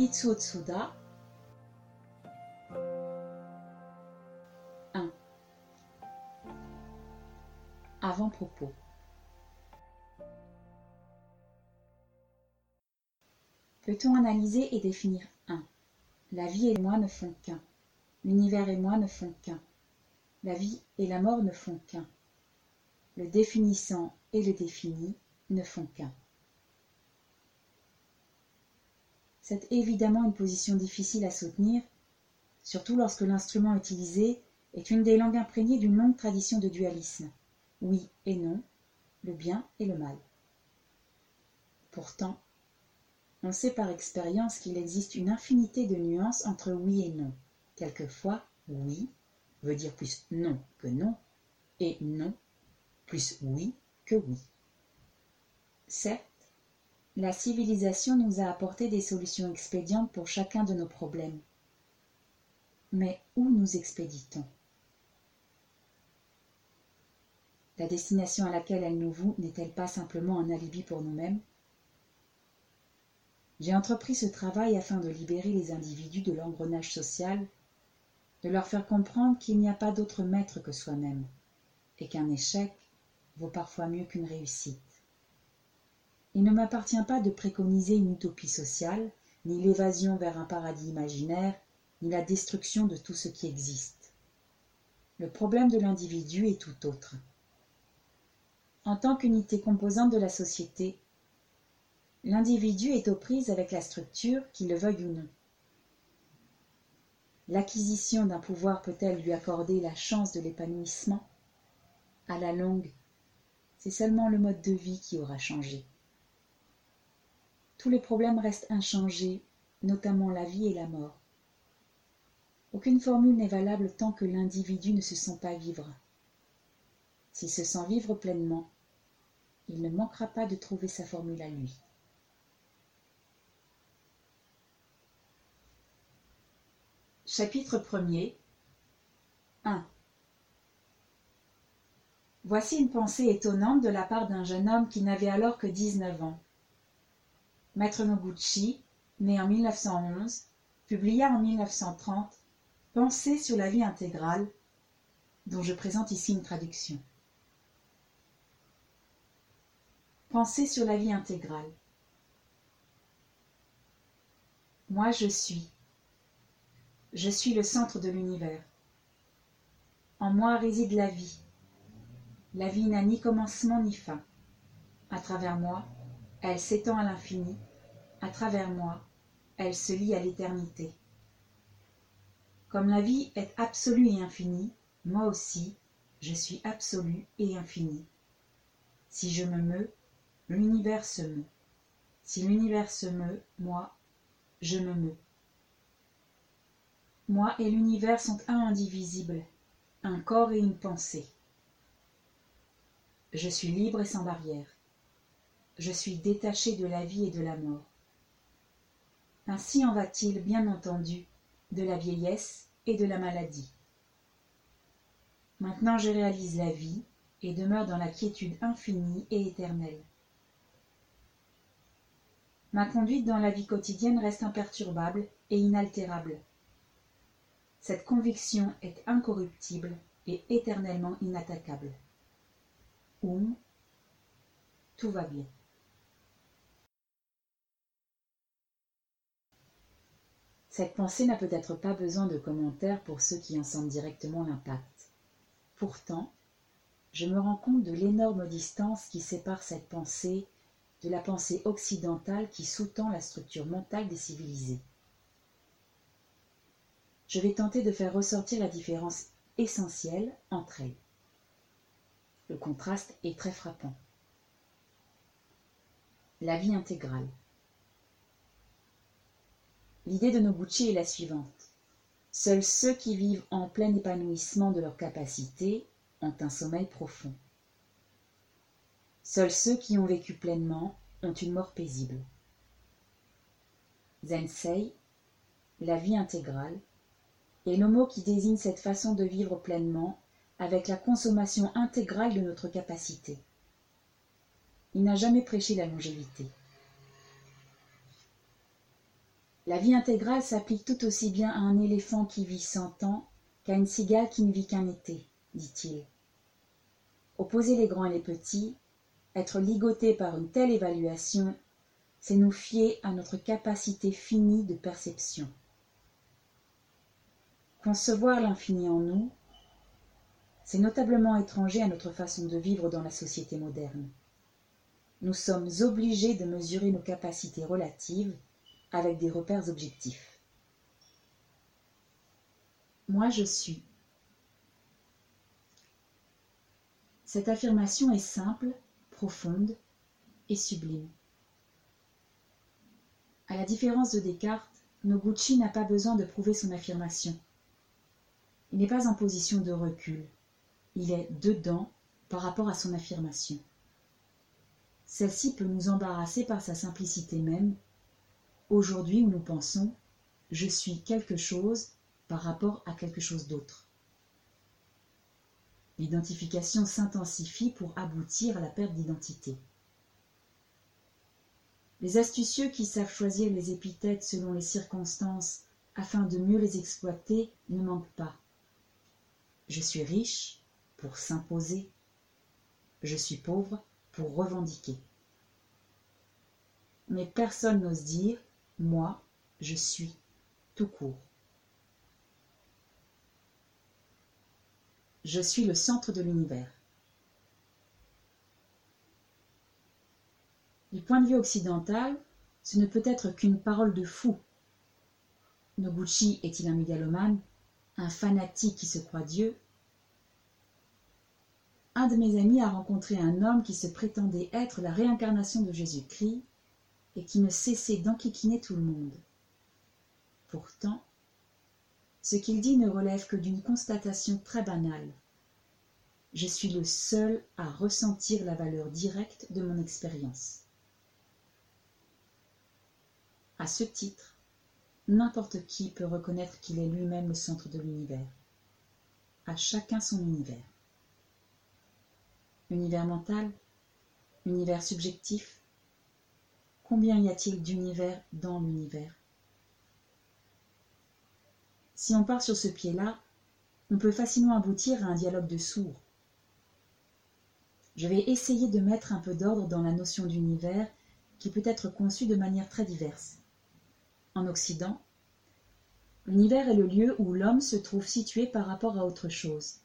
Itsuotsuda 1. Avant-propos Peut-on analyser et définir 1 La vie et moi ne font qu'un. L'univers et moi ne font qu'un. La vie et la mort ne font qu'un. Le définissant et le défini ne font qu'un. C'est évidemment une position difficile à soutenir, surtout lorsque l'instrument utilisé est une des langues imprégnées d'une longue tradition de dualisme, oui et non, le bien et le mal. Pourtant, on sait par expérience qu'il existe une infinité de nuances entre oui et non. Quelquefois, oui veut dire plus non que non, et non plus oui que oui. Certes, la civilisation nous a apporté des solutions expédientes pour chacun de nos problèmes. Mais où nous expédie-t-on La destination à laquelle elle nous voue n'est-elle pas simplement un alibi pour nous-mêmes? J'ai entrepris ce travail afin de libérer les individus de l'engrenage social, de leur faire comprendre qu'il n'y a pas d'autre maître que soi-même, et qu'un échec vaut parfois mieux qu'une réussite. Il ne m'appartient pas de préconiser une utopie sociale, ni l'évasion vers un paradis imaginaire, ni la destruction de tout ce qui existe. Le problème de l'individu est tout autre. En tant qu'unité composante de la société, l'individu est aux prises avec la structure, qu'il le veuille ou non. L'acquisition d'un pouvoir peut-elle lui accorder la chance de l'épanouissement? À la longue, c'est seulement le mode de vie qui aura changé. Tous les problèmes restent inchangés, notamment la vie et la mort. Aucune formule n'est valable tant que l'individu ne se sent pas vivre. S'il se sent vivre pleinement, il ne manquera pas de trouver sa formule à lui. Chapitre 1er 1. Voici une pensée étonnante de la part d'un jeune homme qui n'avait alors que dix-neuf ans. Maître Noguchi, né en 1911, publia en 1930 Pensée sur la vie intégrale, dont je présente ici une traduction. Pensée sur la vie intégrale. Moi je suis. Je suis le centre de l'univers. En moi réside la vie. La vie n'a ni commencement ni fin. À travers moi, elle s'étend à l'infini, à travers moi, elle se lie à l'éternité. Comme la vie est absolue et infinie, moi aussi, je suis absolu et infini. Si je me meus, l'univers se meut. Si l'univers se meut, moi, je me meus. Moi et l'univers sont un indivisible, un corps et une pensée. Je suis libre et sans barrière je suis détaché de la vie et de la mort. Ainsi en va-t-il, bien entendu, de la vieillesse et de la maladie. Maintenant je réalise la vie et demeure dans la quiétude infinie et éternelle. Ma conduite dans la vie quotidienne reste imperturbable et inaltérable. Cette conviction est incorruptible et éternellement inattaquable. Oum, tout va bien. Cette pensée n'a peut-être pas besoin de commentaires pour ceux qui en sentent directement l'impact. Pourtant, je me rends compte de l'énorme distance qui sépare cette pensée de la pensée occidentale qui sous-tend la structure mentale des civilisés. Je vais tenter de faire ressortir la différence essentielle entre elles. Le contraste est très frappant. La vie intégrale. L'idée de Noguchi est la suivante. Seuls ceux qui vivent en plein épanouissement de leurs capacités ont un sommeil profond. Seuls ceux qui ont vécu pleinement ont une mort paisible. Zensei, la vie intégrale, est le mot qui désigne cette façon de vivre pleinement avec la consommation intégrale de notre capacité. Il n'a jamais prêché la longévité. La vie intégrale s'applique tout aussi bien à un éléphant qui vit cent ans qu'à une cigale qui ne vit qu'un été, dit-il. Opposer les grands et les petits, être ligoté par une telle évaluation, c'est nous fier à notre capacité finie de perception. Concevoir l'infini en nous, c'est notablement étranger à notre façon de vivre dans la société moderne. Nous sommes obligés de mesurer nos capacités relatives avec des repères objectifs. Moi je suis. Cette affirmation est simple, profonde et sublime. À la différence de Descartes, Noguchi n'a pas besoin de prouver son affirmation. Il n'est pas en position de recul. Il est dedans par rapport à son affirmation. Celle-ci peut nous embarrasser par sa simplicité même. Aujourd'hui où nous pensons je suis quelque chose par rapport à quelque chose d'autre. L'identification s'intensifie pour aboutir à la perte d'identité. Les astucieux qui savent choisir les épithètes selon les circonstances afin de mieux les exploiter ne manquent pas. Je suis riche pour s'imposer. Je suis pauvre pour revendiquer. Mais personne n'ose dire moi, je suis, tout court. Je suis le centre de l'univers. Du point de vue occidental, ce ne peut être qu'une parole de fou. Noguchi est-il un mégalomane, un fanatique qui se croit Dieu? Un de mes amis a rencontré un homme qui se prétendait être la réincarnation de Jésus-Christ et qui ne cessait d'enquiquiner tout le monde. Pourtant, ce qu'il dit ne relève que d'une constatation très banale. Je suis le seul à ressentir la valeur directe de mon expérience. À ce titre, n'importe qui peut reconnaître qu'il est lui-même le centre de l'univers. À chacun son univers. Univers mental, univers subjectif. Combien y a-t-il d'univers dans l'univers? Si on part sur ce pied-là, on peut facilement aboutir à un dialogue de sourds. Je vais essayer de mettre un peu d'ordre dans la notion d'univers qui peut être conçue de manière très diverse. En Occident, l'univers est le lieu où l'homme se trouve situé par rapport à autre chose,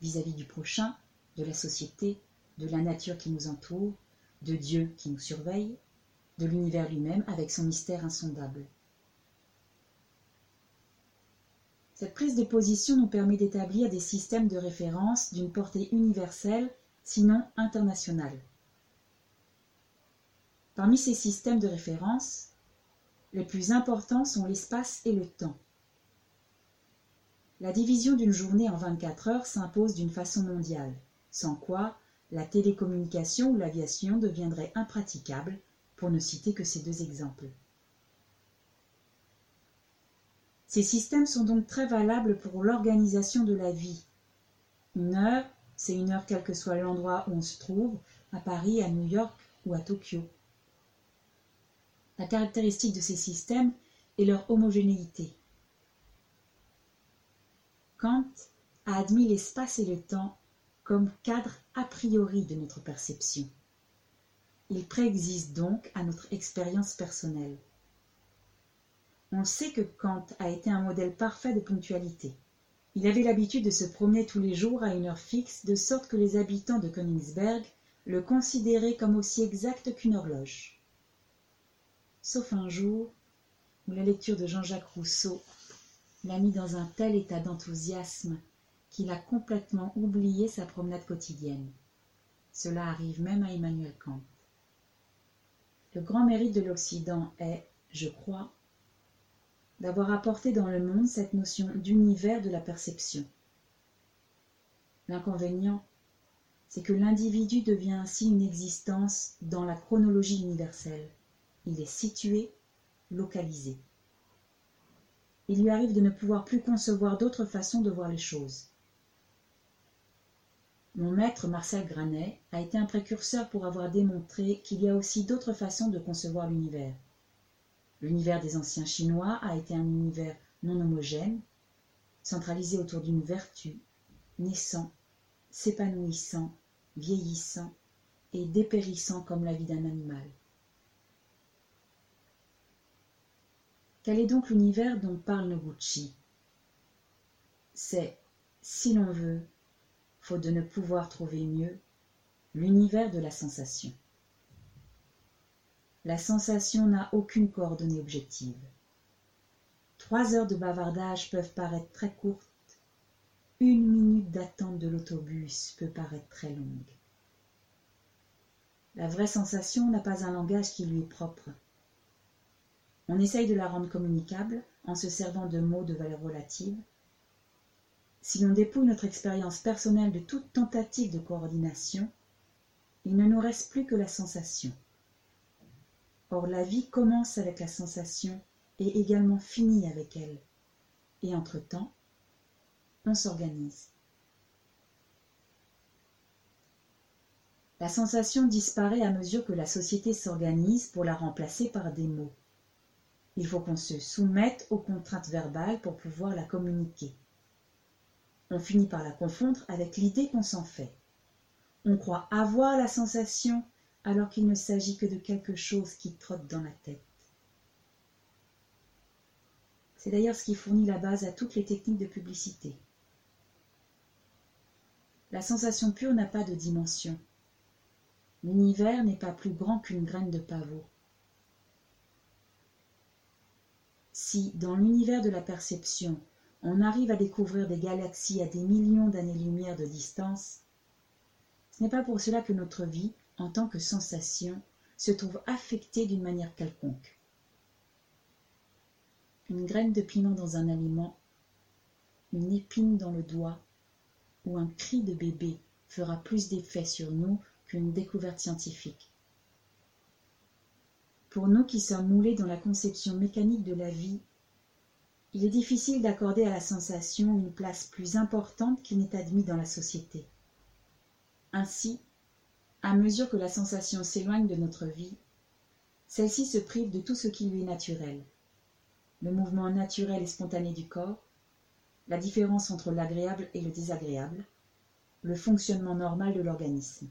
vis-à-vis du prochain, de la société, de la nature qui nous entoure, de Dieu qui nous surveille, de l'univers lui-même avec son mystère insondable. Cette prise de position nous permet d'établir des systèmes de référence d'une portée universelle, sinon internationale. Parmi ces systèmes de référence, les plus importants sont l'espace et le temps. La division d'une journée en 24 heures s'impose d'une façon mondiale, sans quoi la télécommunication ou l'aviation deviendrait impraticable, pour ne citer que ces deux exemples. Ces systèmes sont donc très valables pour l'organisation de la vie. Une heure, c'est une heure quel que soit l'endroit où on se trouve, à Paris, à New York ou à Tokyo. La caractéristique de ces systèmes est leur homogénéité. Kant a admis l'espace et le temps comme cadre a priori de notre perception. Ils préexistent donc à notre expérience personnelle. On sait que Kant a été un modèle parfait de ponctualité. Il avait l'habitude de se promener tous les jours à une heure fixe, de sorte que les habitants de Königsberg le considéraient comme aussi exact qu'une horloge sauf un jour où la lecture de Jean-Jacques Rousseau l'a mis dans un tel état d'enthousiasme qu'il a complètement oublié sa promenade quotidienne. Cela arrive même à Emmanuel Kant. Le grand mérite de l'Occident est, je crois, d'avoir apporté dans le monde cette notion d'univers de la perception. L'inconvénient, c'est que l'individu devient ainsi une existence dans la chronologie universelle il est situé, localisé. Il lui arrive de ne pouvoir plus concevoir d'autre façon de voir les choses. Mon maître Marcel Granet a été un précurseur pour avoir démontré qu'il y a aussi d'autres façons de concevoir l'univers. L'univers des anciens Chinois a été un univers non homogène, centralisé autour d'une vertu, naissant, s'épanouissant, vieillissant et dépérissant comme la vie d'un animal. Quel est donc l'univers dont parle Noguchi? C'est, si l'on veut, faute de ne pouvoir trouver mieux, l'univers de la sensation. La sensation n'a aucune coordonnée objective. Trois heures de bavardage peuvent paraître très courtes, une minute d'attente de l'autobus peut paraître très longue. La vraie sensation n'a pas un langage qui lui est propre. On essaye de la rendre communicable en se servant de mots de valeur relative. Si l'on dépouille notre expérience personnelle de toute tentative de coordination, il ne nous reste plus que la sensation. Or la vie commence avec la sensation et également finit avec elle. Et entre-temps, on s'organise. La sensation disparaît à mesure que la société s'organise pour la remplacer par des mots. Il faut qu'on se soumette aux contraintes verbales pour pouvoir la communiquer. On finit par la confondre avec l'idée qu'on s'en fait. On croit avoir la sensation alors qu'il ne s'agit que de quelque chose qui trotte dans la tête. C'est d'ailleurs ce qui fournit la base à toutes les techniques de publicité. La sensation pure n'a pas de dimension. L'univers n'est pas plus grand qu'une graine de pavot. Si, dans l'univers de la perception, on arrive à découvrir des galaxies à des millions d'années-lumière de distance, ce n'est pas pour cela que notre vie, en tant que sensation, se trouve affectée d'une manière quelconque. Une graine de piment dans un aliment, une épine dans le doigt, ou un cri de bébé fera plus d'effet sur nous qu'une découverte scientifique. Pour nous qui sommes moulés dans la conception mécanique de la vie, il est difficile d'accorder à la sensation une place plus importante qu'il n'est admis dans la société. Ainsi, à mesure que la sensation s'éloigne de notre vie, celle-ci se prive de tout ce qui lui est naturel. Le mouvement naturel et spontané du corps, la différence entre l'agréable et le désagréable, le fonctionnement normal de l'organisme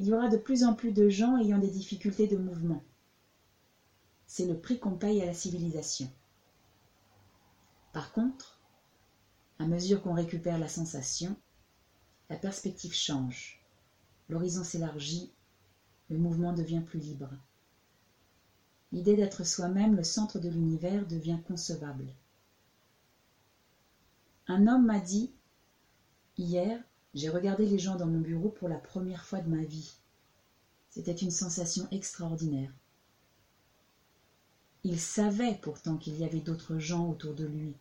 il y aura de plus en plus de gens ayant des difficultés de mouvement. C'est le prix qu'on paye à la civilisation. Par contre, à mesure qu'on récupère la sensation, la perspective change, l'horizon s'élargit, le mouvement devient plus libre. L'idée d'être soi-même le centre de l'univers devient concevable. Un homme m'a dit Hier, j'ai regardé les gens dans mon bureau pour la première fois de ma vie. C'était une sensation extraordinaire. Il savait pourtant qu'il y avait d'autres gens autour de lui,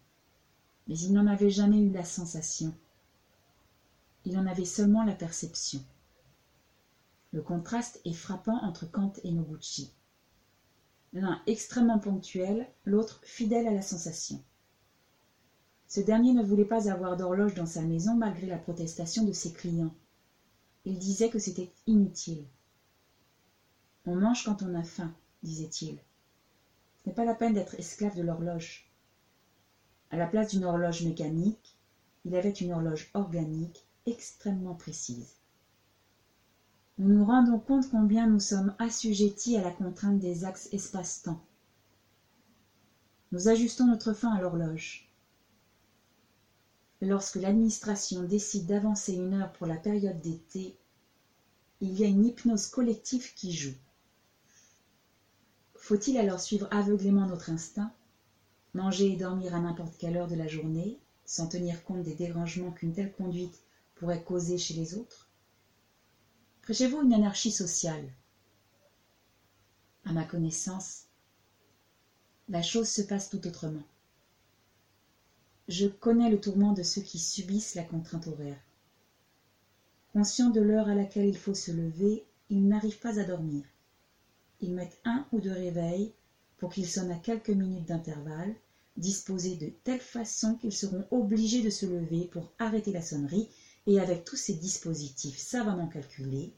mais il n'en avait jamais eu la sensation. Il en avait seulement la perception. Le contraste est frappant entre Kant et Noguchi. L'un extrêmement ponctuel, l'autre fidèle à la sensation. Ce dernier ne voulait pas avoir d'horloge dans sa maison malgré la protestation de ses clients. Il disait que c'était inutile. On mange quand on a faim, disait-il. Pas la peine d'être esclave de l'horloge. À la place d'une horloge mécanique, il avait une horloge organique extrêmement précise. Nous nous rendons compte combien nous sommes assujettis à la contrainte des axes espace-temps. Nous ajustons notre faim à l'horloge. Lorsque l'administration décide d'avancer une heure pour la période d'été, il y a une hypnose collective qui joue. Faut-il alors suivre aveuglément notre instinct, manger et dormir à n'importe quelle heure de la journée, sans tenir compte des dérangements qu'une telle conduite pourrait causer chez les autres? Prêchez-vous une anarchie sociale? À ma connaissance, la chose se passe tout autrement. Je connais le tourment de ceux qui subissent la contrainte horaire. Conscients de l'heure à laquelle il faut se lever, ils n'arrivent pas à dormir. Ils mettent un ou deux réveils pour qu'ils sonnent à quelques minutes d'intervalle, disposés de telle façon qu'ils seront obligés de se lever pour arrêter la sonnerie, et avec tous ces dispositifs savamment calculés,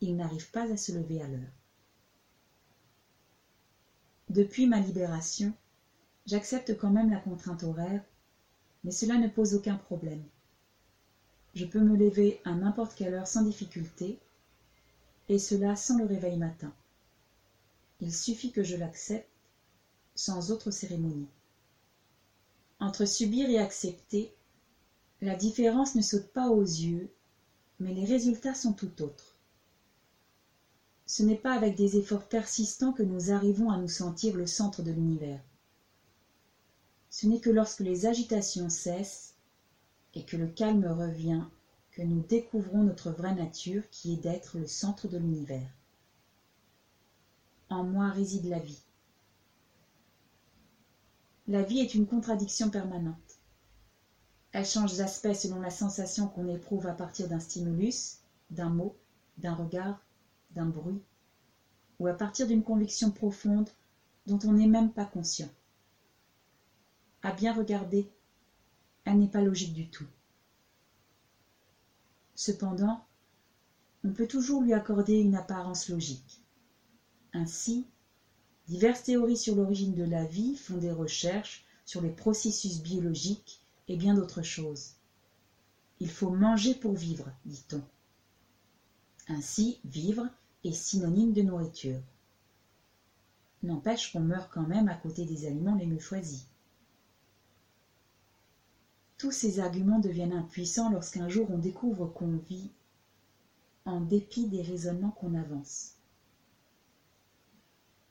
ils n'arrivent pas à se lever à l'heure. Depuis ma libération, j'accepte quand même la contrainte horaire, mais cela ne pose aucun problème. Je peux me lever à n'importe quelle heure sans difficulté, et cela sans le réveil matin. Il suffit que je l'accepte, sans autre cérémonie. Entre subir et accepter, la différence ne saute pas aux yeux, mais les résultats sont tout autres. Ce n'est pas avec des efforts persistants que nous arrivons à nous sentir le centre de l'univers. Ce n'est que lorsque les agitations cessent et que le calme revient que nous découvrons notre vraie nature qui est d'être le centre de l'univers. En moi réside la vie. La vie est une contradiction permanente. Elle change d'aspect selon la sensation qu'on éprouve à partir d'un stimulus, d'un mot, d'un regard, d'un bruit, ou à partir d'une conviction profonde dont on n'est même pas conscient. À bien regarder, elle n'est pas logique du tout. Cependant, on peut toujours lui accorder une apparence logique. Ainsi, diverses théories sur l'origine de la vie font des recherches sur les processus biologiques et bien d'autres choses. Il faut manger pour vivre, dit-on. Ainsi, vivre est synonyme de nourriture. N'empêche qu'on meurt quand même à côté des aliments les mieux choisis. Tous ces arguments deviennent impuissants lorsqu'un jour on découvre qu'on vit en dépit des raisonnements qu'on avance.